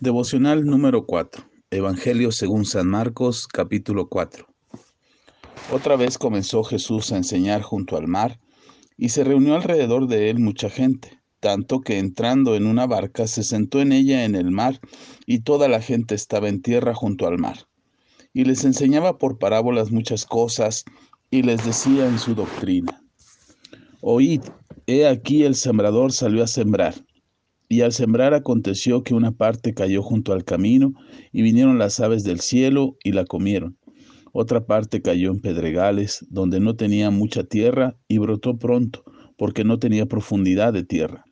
Devocional número 4. Evangelio según San Marcos, capítulo 4. Otra vez comenzó Jesús a enseñar junto al mar, y se reunió alrededor de él mucha gente, tanto que entrando en una barca se sentó en ella en el mar, y toda la gente estaba en tierra junto al mar. Y les enseñaba por parábolas muchas cosas, y les decía en su doctrina, Oíd, he aquí el sembrador salió a sembrar. Y al sembrar aconteció que una parte cayó junto al camino, y vinieron las aves del cielo y la comieron. Otra parte cayó en pedregales, donde no tenía mucha tierra, y brotó pronto, porque no tenía profundidad de tierra.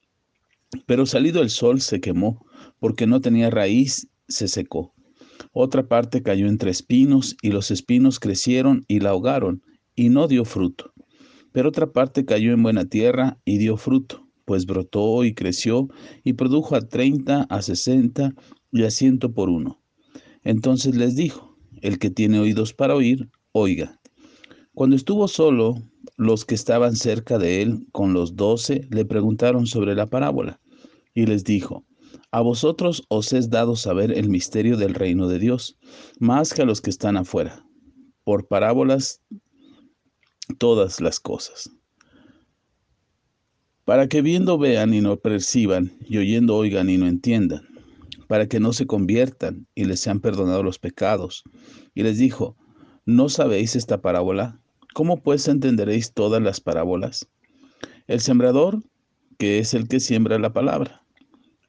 Pero salido el sol se quemó, porque no tenía raíz, se secó. Otra parte cayó entre espinos, y los espinos crecieron y la ahogaron, y no dio fruto. Pero otra parte cayó en buena tierra y dio fruto pues brotó y creció y produjo a treinta, a sesenta y a ciento por uno. Entonces les dijo, el que tiene oídos para oír, oiga. Cuando estuvo solo, los que estaban cerca de él con los doce le preguntaron sobre la parábola y les dijo, a vosotros os es dado saber el misterio del reino de Dios, más que a los que están afuera. Por parábolas todas las cosas para que viendo vean y no perciban, y oyendo oigan y no entiendan, para que no se conviertan y les sean perdonados los pecados. Y les dijo, ¿no sabéis esta parábola? ¿Cómo pues entenderéis todas las parábolas? El sembrador, que es el que siembra la palabra.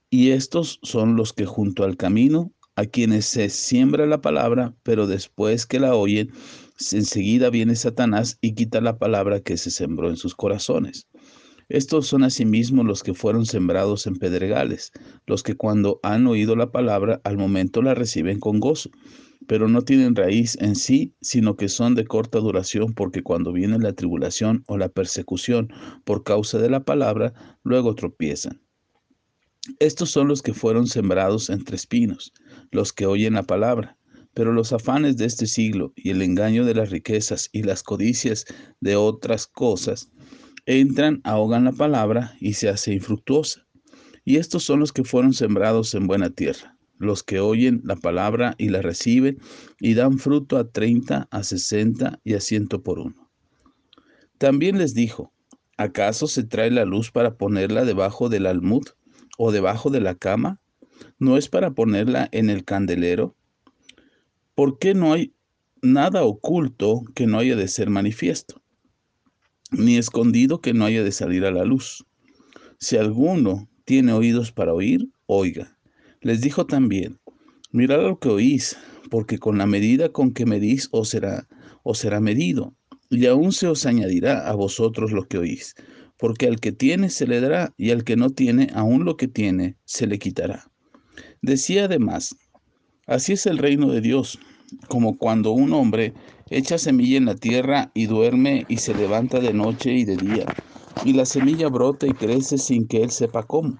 Y estos son los que junto al camino, a quienes se siembra la palabra, pero después que la oyen, enseguida viene Satanás y quita la palabra que se sembró en sus corazones. Estos son asimismo los que fueron sembrados en pedregales, los que cuando han oído la palabra al momento la reciben con gozo, pero no tienen raíz en sí, sino que son de corta duración, porque cuando viene la tribulación o la persecución por causa de la palabra, luego tropiezan. Estos son los que fueron sembrados entre espinos, los que oyen la palabra, pero los afanes de este siglo y el engaño de las riquezas y las codicias de otras cosas entran, ahogan la palabra y se hace infructuosa. Y estos son los que fueron sembrados en buena tierra, los que oyen la palabra y la reciben y dan fruto a treinta, a sesenta y a ciento por uno. También les dijo, ¿acaso se trae la luz para ponerla debajo del almud o debajo de la cama? ¿No es para ponerla en el candelero? ¿Por qué no hay nada oculto que no haya de ser manifiesto? Ni escondido que no haya de salir a la luz. Si alguno tiene oídos para oír, oiga. Les dijo también, mirad lo que oís, porque con la medida con que medís os será, os será medido, y aún se os añadirá a vosotros lo que oís, porque al que tiene se le dará, y al que no tiene, aún lo que tiene se le quitará. Decía además, así es el reino de Dios, como cuando un hombre echa semilla en la tierra y duerme y se levanta de noche y de día, y la semilla brota y crece sin que él sepa cómo,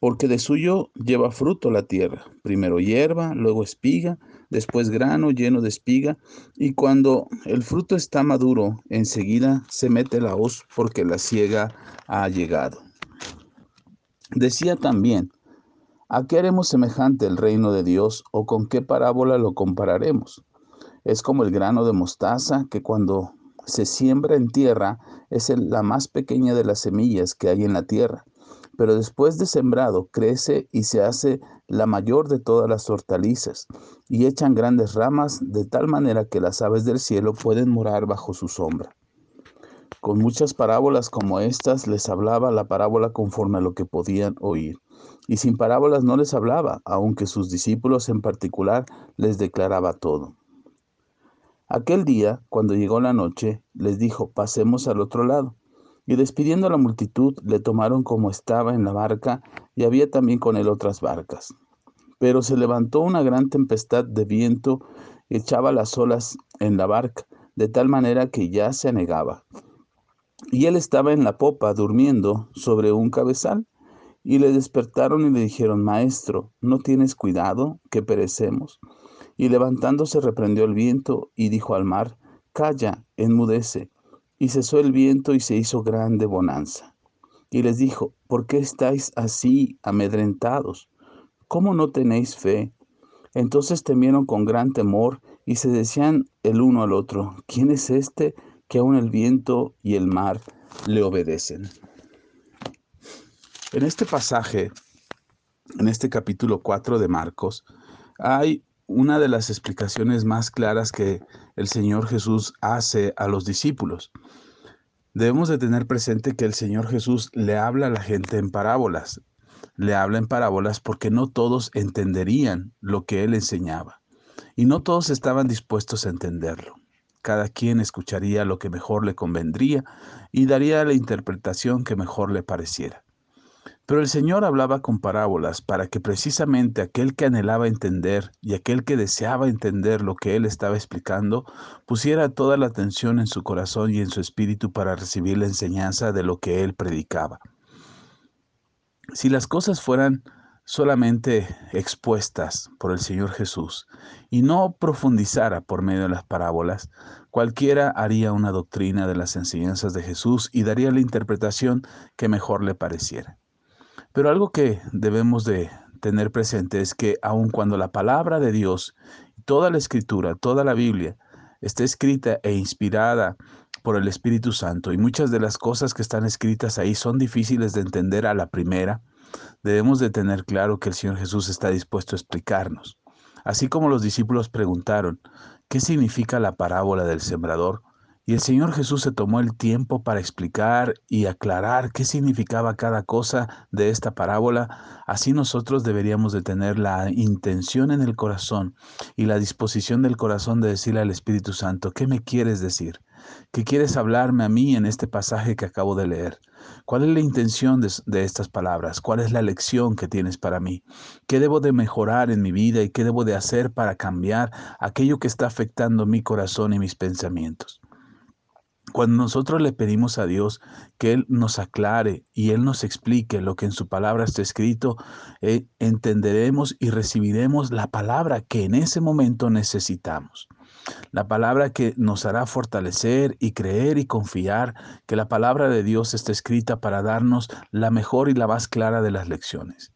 porque de suyo lleva fruto la tierra, primero hierba, luego espiga, después grano lleno de espiga, y cuando el fruto está maduro, enseguida se mete la hoz porque la ciega ha llegado. Decía también, ¿A qué haremos semejante el reino de Dios o con qué parábola lo compararemos? Es como el grano de mostaza que cuando se siembra en tierra es la más pequeña de las semillas que hay en la tierra, pero después de sembrado crece y se hace la mayor de todas las hortalizas y echan grandes ramas de tal manera que las aves del cielo pueden morar bajo su sombra. Con muchas parábolas como estas les hablaba la parábola conforme a lo que podían oír y sin parábolas no les hablaba, aunque sus discípulos en particular les declaraba todo. Aquel día, cuando llegó la noche, les dijo, pasemos al otro lado. Y despidiendo a la multitud, le tomaron como estaba en la barca, y había también con él otras barcas. Pero se levantó una gran tempestad de viento, echaba las olas en la barca, de tal manera que ya se anegaba. Y él estaba en la popa, durmiendo sobre un cabezal. Y le despertaron y le dijeron, Maestro, ¿no tienes cuidado que perecemos? Y levantándose reprendió el viento y dijo al mar, Calla, enmudece. Y cesó el viento y se hizo grande bonanza. Y les dijo, ¿por qué estáis así amedrentados? ¿cómo no tenéis fe? Entonces temieron con gran temor y se decían el uno al otro, ¿quién es este que aun el viento y el mar le obedecen? En este pasaje, en este capítulo 4 de Marcos, hay una de las explicaciones más claras que el Señor Jesús hace a los discípulos. Debemos de tener presente que el Señor Jesús le habla a la gente en parábolas. Le habla en parábolas porque no todos entenderían lo que él enseñaba. Y no todos estaban dispuestos a entenderlo. Cada quien escucharía lo que mejor le convendría y daría la interpretación que mejor le pareciera. Pero el Señor hablaba con parábolas para que precisamente aquel que anhelaba entender y aquel que deseaba entender lo que Él estaba explicando, pusiera toda la atención en su corazón y en su espíritu para recibir la enseñanza de lo que Él predicaba. Si las cosas fueran solamente expuestas por el Señor Jesús y no profundizara por medio de las parábolas, cualquiera haría una doctrina de las enseñanzas de Jesús y daría la interpretación que mejor le pareciera. Pero algo que debemos de tener presente es que aun cuando la palabra de Dios, toda la escritura, toda la Biblia, está escrita e inspirada por el Espíritu Santo y muchas de las cosas que están escritas ahí son difíciles de entender a la primera, debemos de tener claro que el Señor Jesús está dispuesto a explicarnos. Así como los discípulos preguntaron, ¿qué significa la parábola del sembrador? Y el Señor Jesús se tomó el tiempo para explicar y aclarar qué significaba cada cosa de esta parábola. Así nosotros deberíamos de tener la intención en el corazón y la disposición del corazón de decirle al Espíritu Santo, ¿qué me quieres decir? ¿Qué quieres hablarme a mí en este pasaje que acabo de leer? ¿Cuál es la intención de, de, estas palabras? ¿Cuál es la lección que tienes para mí? ¿Qué debo de mejorar en mi vida y qué debo de hacer para cambiar aquello que está afectando mi corazón y mis pensamientos? Cuando nosotros le pedimos a Dios que Él nos aclare y Él nos explique lo que en su palabra está escrito, eh, entenderemos y recibiremos la palabra que en ese momento necesitamos. La palabra que nos hará fortalecer y creer y confiar que la palabra de Dios está escrita para darnos la mejor y la más clara de las lecciones.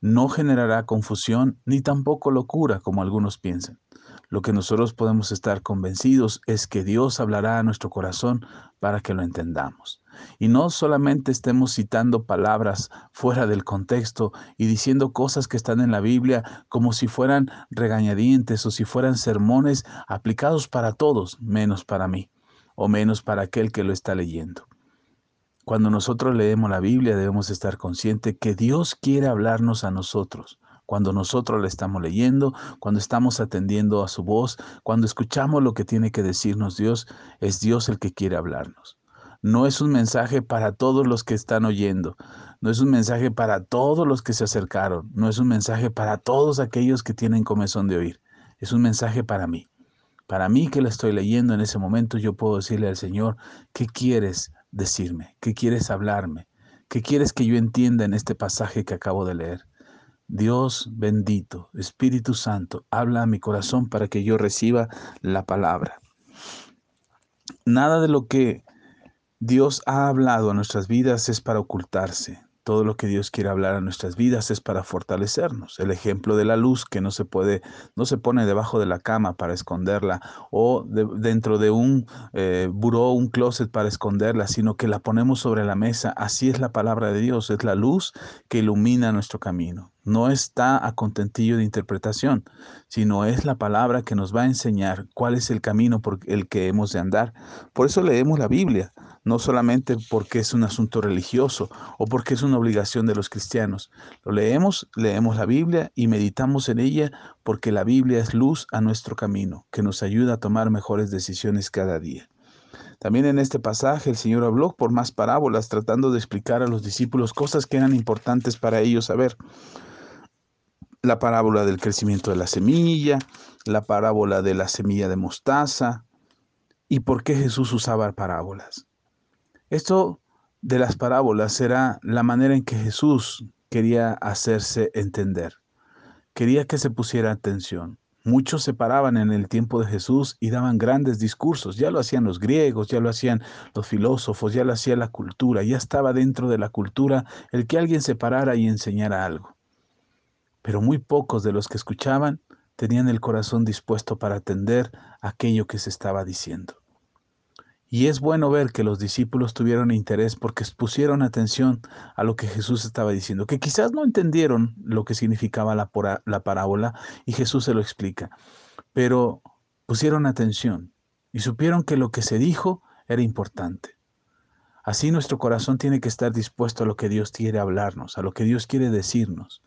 No generará confusión ni tampoco locura como algunos piensan. Lo que nosotros podemos estar convencidos es que Dios hablará a nuestro corazón para que lo entendamos. Y no solamente estemos citando palabras fuera del contexto y diciendo cosas que están en la Biblia como si fueran regañadientes o si fueran sermones aplicados para todos, menos para mí o menos para aquel que lo está leyendo. Cuando nosotros leemos la Biblia debemos estar conscientes que Dios quiere hablarnos a nosotros cuando nosotros le estamos leyendo, cuando estamos atendiendo a su voz, cuando escuchamos lo que tiene que decirnos Dios, es Dios el que quiere hablarnos. No es un mensaje para todos los que están oyendo, no es un mensaje para todos los que se acercaron, no es un mensaje para todos aquellos que tienen comezón de oír, es un mensaje para mí. Para mí que la estoy leyendo en ese momento, yo puedo decirle al Señor, ¿qué quieres decirme? ¿Qué quieres hablarme? ¿Qué quieres que yo entienda en este pasaje que acabo de leer? Dios bendito, Espíritu Santo, habla a mi corazón para que yo reciba la palabra. Nada de lo que Dios ha hablado a nuestras vidas es para ocultarse. Todo lo que Dios quiere hablar a nuestras vidas es para fortalecernos. El ejemplo de la luz que no se puede, no se pone debajo de la cama para esconderla o dentro de un eh, buró, un closet para esconderla, sino que la ponemos sobre la mesa. Así es la palabra de Dios, es la luz que ilumina nuestro camino no está a contentillo de interpretación, sino es la palabra que nos va a enseñar cuál es el camino por el que hemos de andar. Por eso leemos la Biblia, no solamente porque es un asunto religioso o porque es una obligación de los cristianos. Lo leemos, leemos la Biblia y meditamos en ella porque la Biblia es luz a nuestro camino, que nos ayuda a tomar mejores decisiones cada día. También en este pasaje el Señor habló por más parábolas tratando de explicar a los discípulos cosas que eran importantes para ellos saber la parábola del crecimiento de la semilla, la parábola de la semilla de mostaza y por qué Jesús usaba parábolas. Esto de las parábolas era la manera en que Jesús quería hacerse entender. Quería que se pusiera atención. Muchos se paraban en el tiempo de Jesús y daban grandes discursos. Ya lo hacían los griegos, ya lo hacían los filósofos, ya lo hacía la cultura, ya estaba dentro de la cultura el que alguien se parara y enseñara algo. Pero muy pocos de los que escuchaban tenían el corazón dispuesto para atender aquello que se estaba diciendo. Y es bueno ver que los discípulos tuvieron interés porque pusieron atención a lo que Jesús estaba diciendo, que quizás no entendieron lo que significaba la, la parábola y Jesús se lo explica, pero pusieron atención y supieron que lo que se dijo era importante. Así nuestro corazón tiene que estar dispuesto a lo que Dios quiere hablarnos, a lo que Dios quiere decirnos.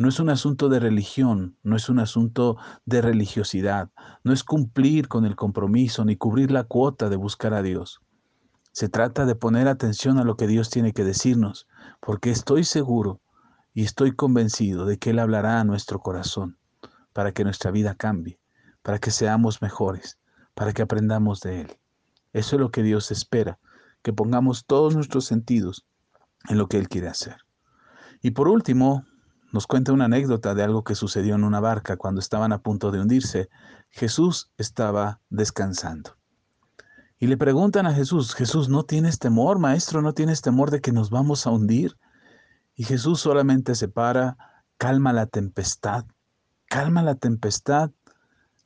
No es un asunto de religión, no es un asunto de religiosidad, no es cumplir con el compromiso ni cubrir la cuota de buscar a Dios. Se trata de poner atención a lo que Dios tiene que decirnos, porque estoy seguro y estoy convencido de que Él hablará a nuestro corazón para que nuestra vida cambie, para que seamos mejores, para que aprendamos de Él. Eso es lo que Dios espera, que pongamos todos nuestros sentidos en lo que Él quiere hacer. Y por último, nos cuenta una anécdota de algo que sucedió en una barca cuando estaban a punto de hundirse. Jesús estaba descansando. Y le preguntan a Jesús, Jesús, ¿no tienes temor, maestro? ¿No tienes temor de que nos vamos a hundir? Y Jesús solamente se para, calma la tempestad, calma la tempestad,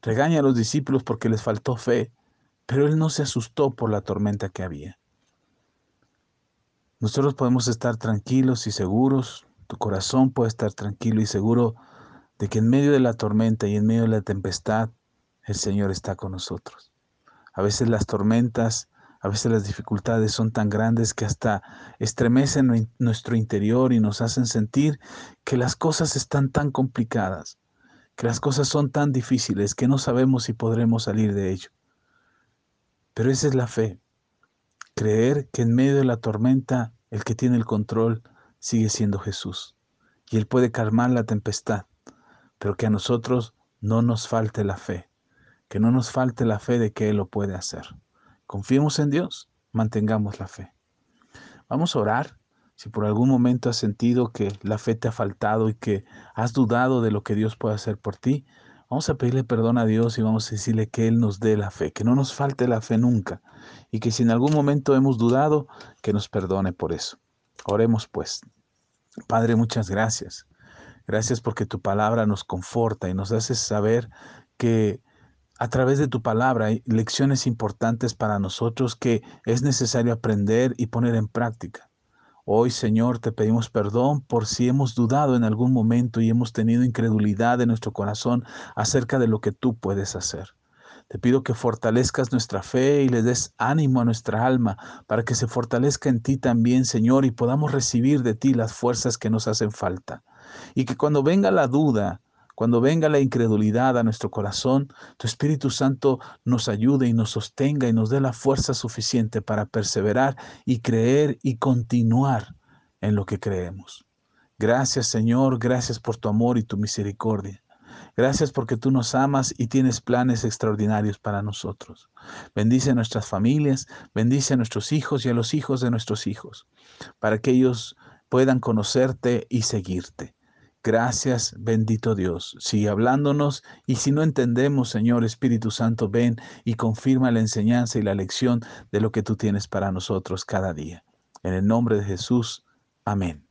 regaña a los discípulos porque les faltó fe, pero él no se asustó por la tormenta que había. Nosotros podemos estar tranquilos y seguros tu corazón puede estar tranquilo y seguro de que en medio de la tormenta y en medio de la tempestad, el Señor está con nosotros. A veces las tormentas, a veces las dificultades son tan grandes que hasta estremecen nuestro interior y nos hacen sentir que las cosas están tan complicadas, que las cosas son tan difíciles que no sabemos si podremos salir de ello. Pero esa es la fe, creer que en medio de la tormenta el que tiene el control sigue siendo Jesús. Y Él puede calmar la tempestad, pero que a nosotros no nos falte la fe, que no nos falte la fe de que Él lo puede hacer. Confiemos en Dios, mantengamos la fe. Vamos a orar. Si por algún momento has sentido que la fe te ha faltado y que has dudado de lo que Dios puede hacer por ti, vamos a pedirle perdón a Dios y vamos a decirle que Él nos dé la fe, que no nos falte la fe nunca y que si en algún momento hemos dudado, que nos perdone por eso. Oremos pues. Padre, muchas gracias. Gracias porque tu palabra nos conforta y nos hace saber que a través de tu palabra hay lecciones importantes para nosotros que es necesario aprender y poner en práctica. Hoy, Señor, te pedimos perdón por si hemos dudado en algún momento y hemos tenido incredulidad en nuestro corazón acerca de lo que tú puedes hacer. Te pido que fortalezcas nuestra fe y le des ánimo a nuestra alma para que se fortalezca en ti también, Señor, y podamos recibir de ti las fuerzas que nos hacen falta. Y que cuando venga la duda, cuando venga la incredulidad a nuestro corazón, tu Espíritu Santo nos ayude y nos sostenga y nos dé la fuerza suficiente para perseverar y creer y continuar en lo que creemos. Gracias Señor, gracias por tu amor y tu misericordia. Gracias porque tú nos amas y tienes planes extraordinarios para nosotros. Bendice a nuestras familias, bendice a nuestros hijos y a los hijos de nuestros hijos, para que ellos puedan conocerte y seguirte. Gracias, bendito Dios. Sigue hablándonos y si no entendemos, Señor Espíritu Santo, ven y confirma la enseñanza y la lección de lo que tú tienes para nosotros cada día. En el nombre de Jesús. Amén.